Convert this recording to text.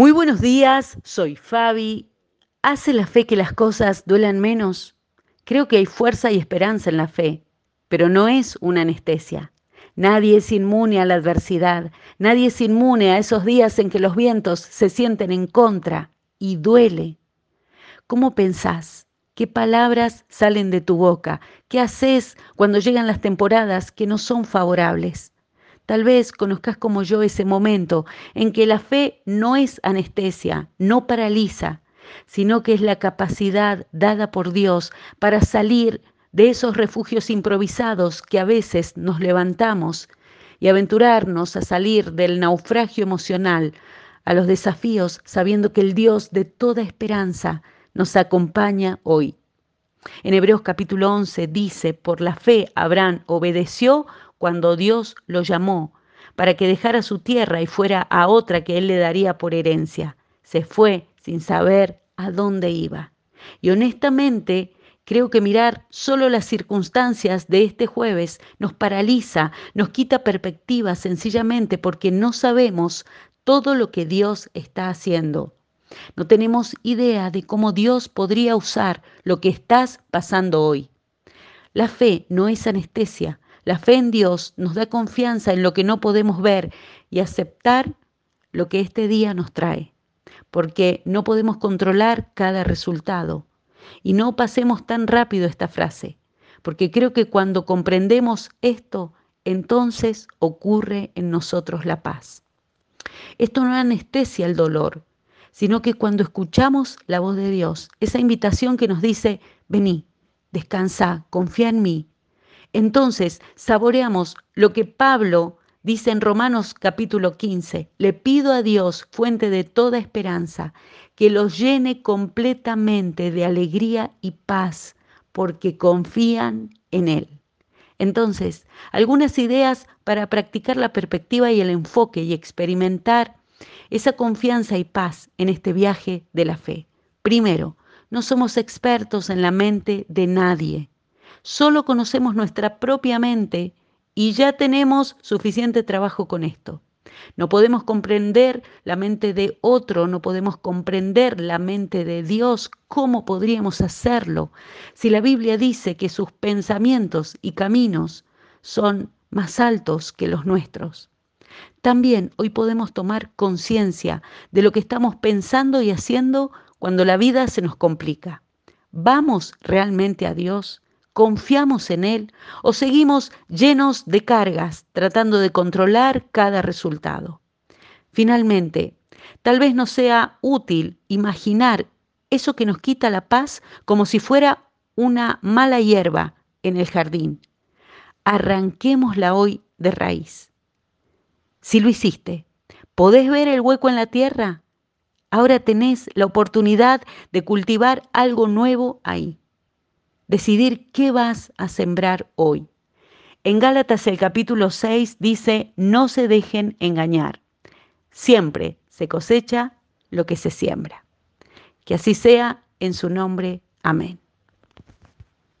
Muy buenos días, soy Fabi. ¿Hace la fe que las cosas duelan menos? Creo que hay fuerza y esperanza en la fe, pero no es una anestesia. Nadie es inmune a la adversidad, nadie es inmune a esos días en que los vientos se sienten en contra y duele. ¿Cómo pensás? ¿Qué palabras salen de tu boca? ¿Qué haces cuando llegan las temporadas que no son favorables? Tal vez conozcas como yo ese momento en que la fe no es anestesia, no paraliza, sino que es la capacidad dada por Dios para salir de esos refugios improvisados que a veces nos levantamos y aventurarnos a salir del naufragio emocional a los desafíos sabiendo que el Dios de toda esperanza nos acompaña hoy. En Hebreos capítulo 11 dice, por la fe Abraham obedeció cuando Dios lo llamó para que dejara su tierra y fuera a otra que él le daría por herencia. Se fue sin saber a dónde iba. Y honestamente, creo que mirar solo las circunstancias de este jueves nos paraliza, nos quita perspectiva sencillamente porque no sabemos todo lo que Dios está haciendo. No tenemos idea de cómo Dios podría usar lo que estás pasando hoy. La fe no es anestesia, la fe en Dios nos da confianza en lo que no podemos ver y aceptar lo que este día nos trae, porque no podemos controlar cada resultado. Y no pasemos tan rápido esta frase, porque creo que cuando comprendemos esto, entonces ocurre en nosotros la paz. Esto no anestesia el dolor, sino que cuando escuchamos la voz de Dios, esa invitación que nos dice, vení, descansa, confía en mí, entonces, saboreamos lo que Pablo dice en Romanos capítulo 15. Le pido a Dios, fuente de toda esperanza, que los llene completamente de alegría y paz, porque confían en Él. Entonces, algunas ideas para practicar la perspectiva y el enfoque y experimentar esa confianza y paz en este viaje de la fe. Primero, no somos expertos en la mente de nadie. Solo conocemos nuestra propia mente y ya tenemos suficiente trabajo con esto. No podemos comprender la mente de otro, no podemos comprender la mente de Dios. ¿Cómo podríamos hacerlo si la Biblia dice que sus pensamientos y caminos son más altos que los nuestros? También hoy podemos tomar conciencia de lo que estamos pensando y haciendo cuando la vida se nos complica. ¿Vamos realmente a Dios? ¿Confiamos en Él o seguimos llenos de cargas tratando de controlar cada resultado? Finalmente, tal vez nos sea útil imaginar eso que nos quita la paz como si fuera una mala hierba en el jardín. Arranquémosla hoy de raíz. Si lo hiciste, ¿podés ver el hueco en la tierra? Ahora tenés la oportunidad de cultivar algo nuevo ahí decidir qué vas a sembrar hoy. En Gálatas el capítulo 6 dice, no se dejen engañar. Siempre se cosecha lo que se siembra. Que así sea en su nombre. Amén.